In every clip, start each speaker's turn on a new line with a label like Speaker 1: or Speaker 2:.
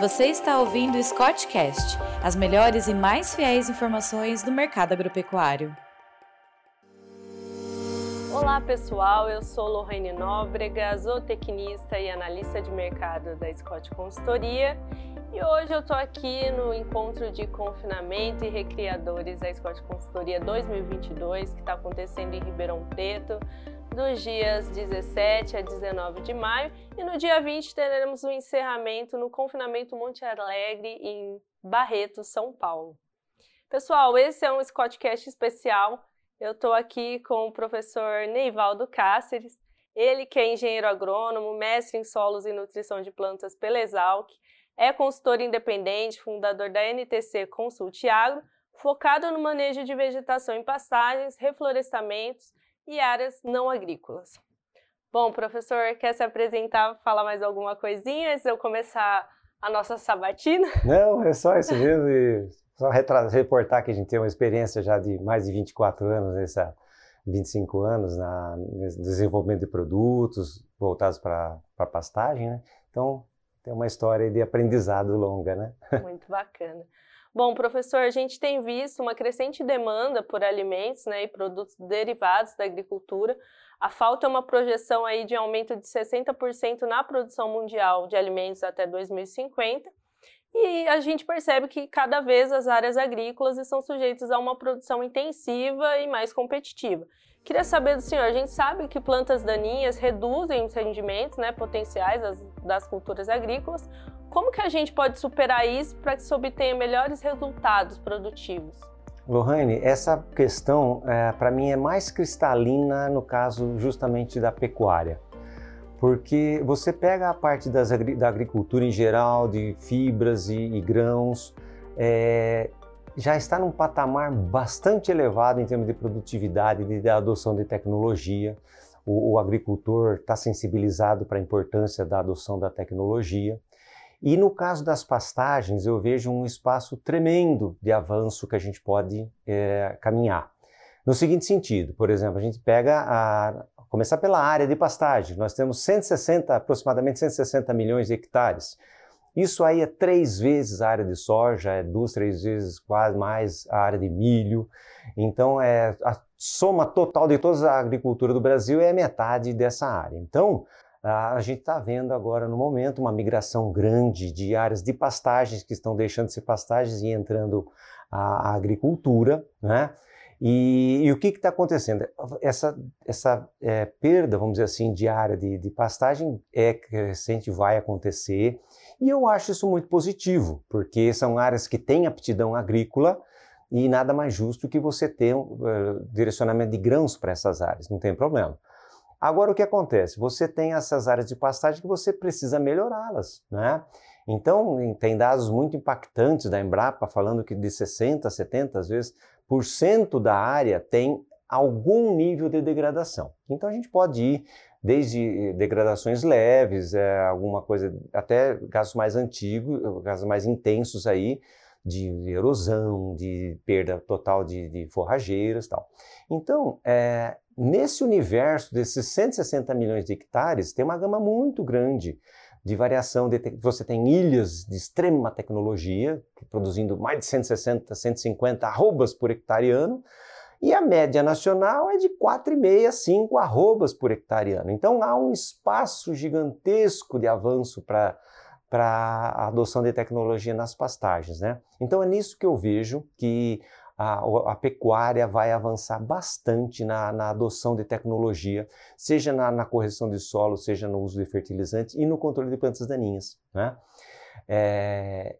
Speaker 1: Você está ouvindo o Scottcast, as melhores e mais fiéis informações do mercado agropecuário.
Speaker 2: Olá pessoal, eu sou Lorraine Nóbrega, zootecnista e analista de mercado da Scott Consultoria e hoje eu estou aqui no encontro de confinamento e recriadores da Scott Consultoria 2022 que está acontecendo em Ribeirão Preto dos dias 17 a 19 de maio e no dia 20 teremos o um encerramento no confinamento Monte Alegre em Barreto, São Paulo. Pessoal, esse é um Scottcast especial. Eu estou aqui com o professor Neivaldo Cáceres, ele que é engenheiro agrônomo, mestre em solos e nutrição de plantas pela Exalc, é consultor independente, fundador da NTC Consult Agro, focado no manejo de vegetação em pastagens, reflorestamentos e áreas não agrícolas. Bom, professor, quer se apresentar, falar mais alguma coisinha antes de eu começar a nossa sabatina?
Speaker 3: Não, é só isso mesmo. E só reportar que a gente tem uma experiência já de mais de 24 anos, nessa 25 anos, na, desenvolvimento de produtos voltados para a pastagem, né? Então, tem uma história de aprendizado longa, né?
Speaker 2: Muito bacana. Bom, professor, a gente tem visto uma crescente demanda por alimentos né, e produtos derivados da agricultura. A falta é uma projeção aí de aumento de 60% na produção mundial de alimentos até 2050. E a gente percebe que cada vez as áreas agrícolas estão sujeitas a uma produção intensiva e mais competitiva. Queria saber do senhor, a gente sabe que plantas daninhas reduzem os rendimentos né, potenciais das, das culturas agrícolas. Como que a gente pode superar isso para que se obtenha melhores resultados produtivos?
Speaker 3: Lohane, essa questão é, para mim é mais cristalina no caso justamente da pecuária. Porque você pega a parte das, da agricultura em geral, de fibras e, e grãos, é, já está num patamar bastante elevado em termos de produtividade, de, de adoção de tecnologia. O, o agricultor está sensibilizado para a importância da adoção da tecnologia. E no caso das pastagens, eu vejo um espaço tremendo de avanço que a gente pode é, caminhar. No seguinte sentido, por exemplo, a gente pega a começar pela área de pastagem. Nós temos 160, aproximadamente 160 milhões de hectares. Isso aí é três vezes a área de soja, é duas, três vezes quase mais a área de milho. Então, é, a soma total de toda a agricultura do Brasil é metade dessa área. Então, a gente está vendo agora no momento uma migração grande de áreas de pastagens que estão deixando de ser pastagens e entrando a, a agricultura, né? E, e, o que está acontecendo? Essa, essa é, perda, vamos dizer assim, de área de, de pastagem é crescente, vai acontecer, e eu acho isso muito positivo, porque são áreas que têm aptidão agrícola e nada mais justo que você ter um uh, direcionamento de grãos para essas áreas, não tem problema. Agora, o que acontece? Você tem essas áreas de pastagem que você precisa melhorá-las, né? Então, tem dados muito impactantes da Embrapa falando que de 60% a 70% às vezes por cento da área tem algum nível de degradação. Então a gente pode ir desde degradações leves, é, alguma coisa, até casos mais antigos, casos mais intensos aí, de erosão, de perda total de, de forrageiras tal. Então, é, nesse universo desses 160 milhões de hectares, tem uma gama muito grande de variação. De você tem ilhas de extrema tecnologia, produzindo mais de 160, 150 arrobas por hectare ano, e a média nacional é de 4,5 5 arrobas por hectare ano. Então há um espaço gigantesco de avanço para para a adoção de tecnologia nas pastagens, né? Então é nisso que eu vejo que a, a pecuária vai avançar bastante na, na adoção de tecnologia, seja na, na, correção de solo, seja no uso de fertilizantes e no controle de plantas daninhas. Né? É,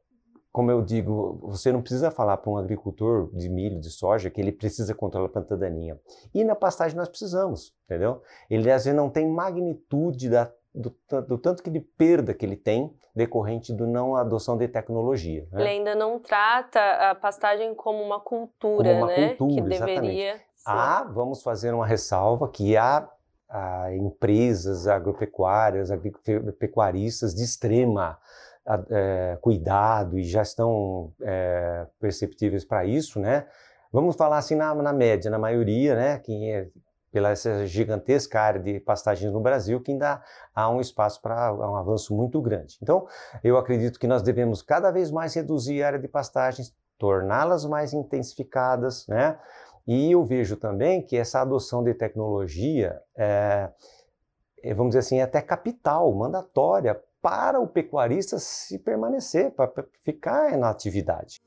Speaker 3: como eu digo, você não precisa falar para um agricultor de milho, de soja, que ele precisa controlar a planta daninha. E na pastagem nós precisamos, entendeu? Ele às vezes não tem magnitude da do, do, tanto que de perda que ele tem decorrente do não adoção de tecnologia.
Speaker 2: Né? Ele ainda não trata a pastagem como uma cultura, como uma né?
Speaker 3: Cultura,
Speaker 2: que
Speaker 3: deveria exatamente. Há, vamos fazer uma ressalva, que há, há empresas agropecuárias, agropecuaristas de extrema é, cuidado e já estão é, perceptíveis para isso, né? Vamos falar assim na, na média, na maioria, né? Que é pela essa gigantesca área de pastagens no Brasil, que ainda há um espaço para um avanço muito grande. Então, eu acredito que nós devemos cada vez mais reduzir a área de pastagens, torná-las mais intensificadas, né? E eu vejo também que essa adoção de tecnologia é, vamos dizer assim, é até capital, mandatória para o pecuarista se permanecer, para ficar na atividade.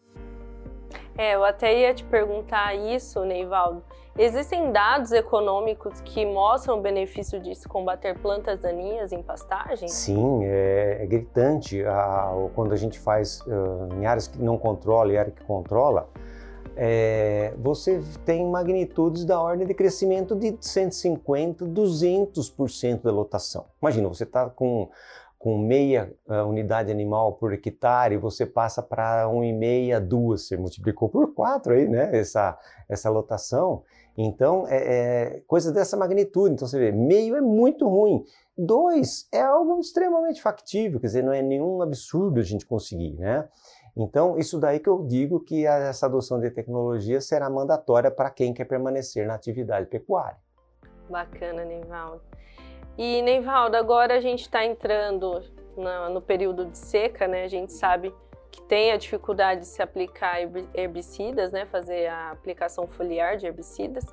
Speaker 2: É, eu até ia te perguntar isso, Neivaldo. Existem dados econômicos que mostram o benefício se combater plantas daninhas em pastagem?
Speaker 3: Sim, é, é gritante. A, quando a gente faz uh, em áreas que não controla e área que controla, é, você tem magnitudes da ordem de crescimento de 150, 200% da lotação. Imagina, você está com com meia uh, unidade animal por hectare, você passa para 1,5, 2, você multiplicou por 4 aí, né, essa, essa lotação. Então, é, é coisa dessa magnitude. Então, você vê, meio é muito ruim. Dois é algo extremamente factível, quer dizer, não é nenhum absurdo a gente conseguir, né? Então, isso daí que eu digo que essa adoção de tecnologia será mandatória para quem quer permanecer na atividade pecuária.
Speaker 2: Bacana, Neivaldo. E, Neivaldo, agora a gente está entrando no, no período de seca, né? A gente sabe que tem a dificuldade de se aplicar herbicidas, né? Fazer a aplicação foliar de herbicidas.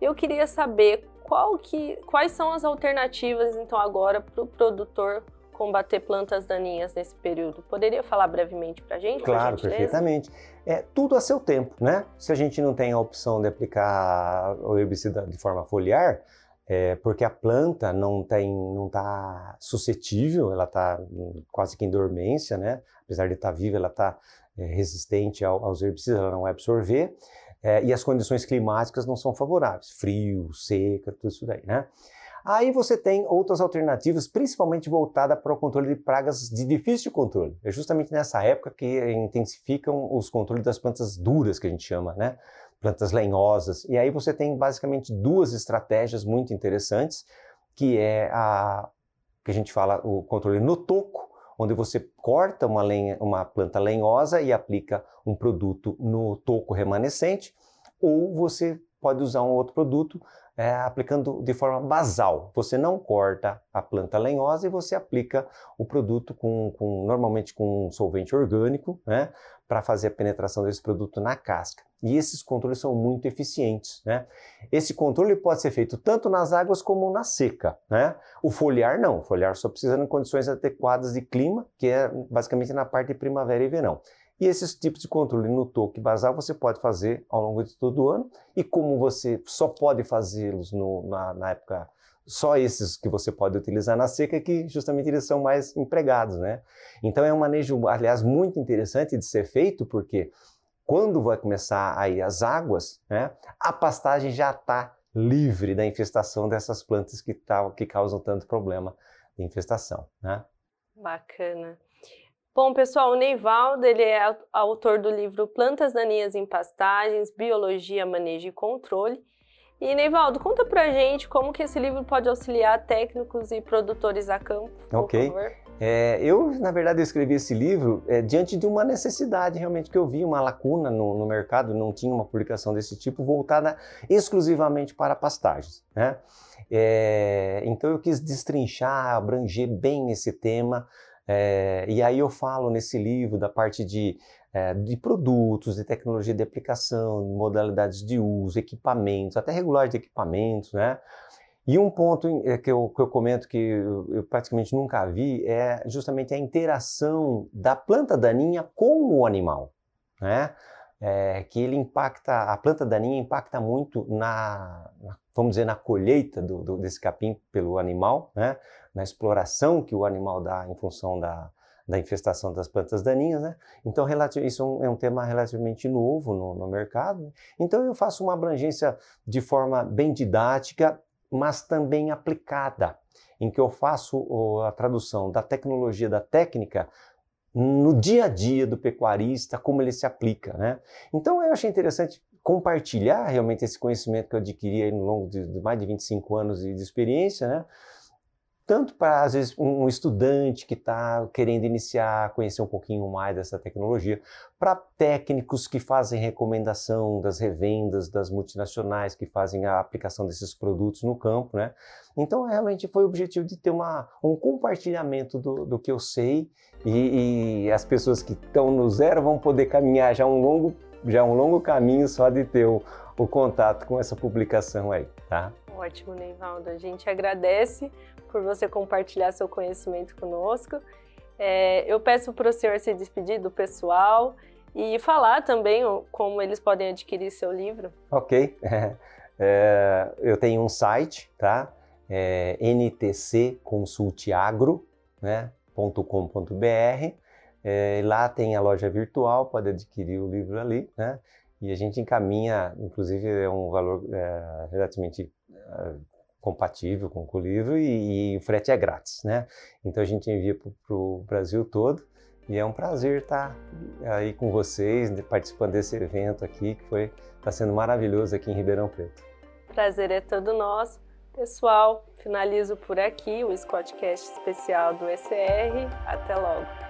Speaker 2: Eu queria saber que, quais são as alternativas, então, agora para o produtor combater plantas daninhas nesse período? Poderia falar brevemente para a gente?
Speaker 3: Claro, perfeitamente. É tudo a seu tempo, né? Se a gente não tem a opção de aplicar o herbicida de forma foliar, é, porque a planta não tem, não está suscetível, ela está quase que em dormência, né? Apesar de estar tá viva, ela está é, resistente ao, aos herbicidas, ela não vai absorver. É, e as condições climáticas não são favoráveis, frio, seca, tudo isso daí, né? Aí você tem outras alternativas, principalmente voltada para o controle de pragas de difícil controle. É justamente nessa época que intensificam os controles das plantas duras, que a gente chama, né? Plantas lenhosas. E aí você tem basicamente duas estratégias muito interessantes, que é a que a gente fala o controle no toco, onde você corta uma, lenha, uma planta lenhosa e aplica um produto no toco remanescente, ou você pode usar um outro produto é, aplicando de forma basal. Você não corta a planta lenhosa e você aplica o produto com, com normalmente com um solvente orgânico, né, para fazer a penetração desse produto na casca. E esses controles são muito eficientes. Né? Esse controle pode ser feito tanto nas águas como na seca. Né? O foliar não, o foliar só precisa em condições adequadas de clima, que é basicamente na parte de primavera e verão. E esses tipos de controle no toque basal você pode fazer ao longo de todo o ano. E como você só pode fazê-los na, na época só esses que você pode utilizar na seca que justamente eles são mais empregados, né? Então é um manejo, aliás, muito interessante de ser feito porque quando vai começar aí as águas, né, a pastagem já está livre da infestação dessas plantas que, tá, que causam tanto problema de infestação, né?
Speaker 2: Bacana. Bom, pessoal, o Neivaldo ele é autor do livro Plantas Daninhas em Pastagens, Biologia, Manejo e Controle. E, Neivaldo, conta pra gente como que esse livro pode auxiliar técnicos e produtores a campo, por
Speaker 3: Ok.
Speaker 2: favor.
Speaker 3: É, eu, na verdade, escrevi esse livro é, diante de uma necessidade realmente que eu vi, uma lacuna no, no, mercado, não tinha uma publicação desse tipo voltada exclusivamente para pastagens. Né? É, então eu quis destrinchar, abranger bem esse tema, é, e aí eu falo nesse livro da parte de é, de produtos, de tecnologia de aplicação, modalidades de uso, equipamentos, até regulagem de equipamentos, né? E um ponto é, que eu, que eu comento que eu, eu, praticamente nunca vi é justamente a interação da planta daninha com o animal, né? É, que ele impacta, a planta daninha impacta muito na, na vamos dizer, na colheita do, do, desse capim pelo animal, né? na exploração que o animal dá em função da, da infestação das plantas daninhas, né? Então, isso é um, é um tema relativamente novo no, no mercado. Né? Então, eu faço uma abrangência de forma bem didática, mas também aplicada, em que eu faço a tradução da tecnologia, da técnica, no dia a dia do pecuarista, como ele se aplica, né? Então, eu achei interessante compartilhar realmente esse conhecimento que eu adquiri ao longo de, de mais de 25 anos de, de experiência, né? Tanto para, às vezes, um estudante que está querendo iniciar, conhecer um pouquinho mais dessa tecnologia, para técnicos que fazem recomendação das revendas das multinacionais que fazem a aplicação desses produtos no campo, né? Então, realmente foi o objetivo de ter uma, um compartilhamento do, do que eu sei e, e as pessoas que estão no zero vão poder caminhar já um longo, já um longo caminho só de ter o, o contato com essa publicação aí, tá?
Speaker 2: Ótimo, Neivaldo. A gente agradece por você compartilhar seu conhecimento conosco. É, eu peço para o senhor se despedir do pessoal e falar também como eles podem adquirir seu livro.
Speaker 3: Ok. É, eu tenho um site, tá? É ntcconsulteagro.com.br. Né? É, lá tem a loja virtual, pode adquirir o livro ali, né? E a gente encaminha, inclusive é um valor é, relativamente compatível com o livro e, e, o frete é grátis, né? Então a gente envia para o Brasil todo e é um prazer estar aí com vocês, participando desse evento aqui que foi está sendo maravilhoso aqui em Ribeirão Preto.
Speaker 2: Prazer é todo nosso. Pessoal, finalizo por aqui o Scottcast especial do ECR. Até logo.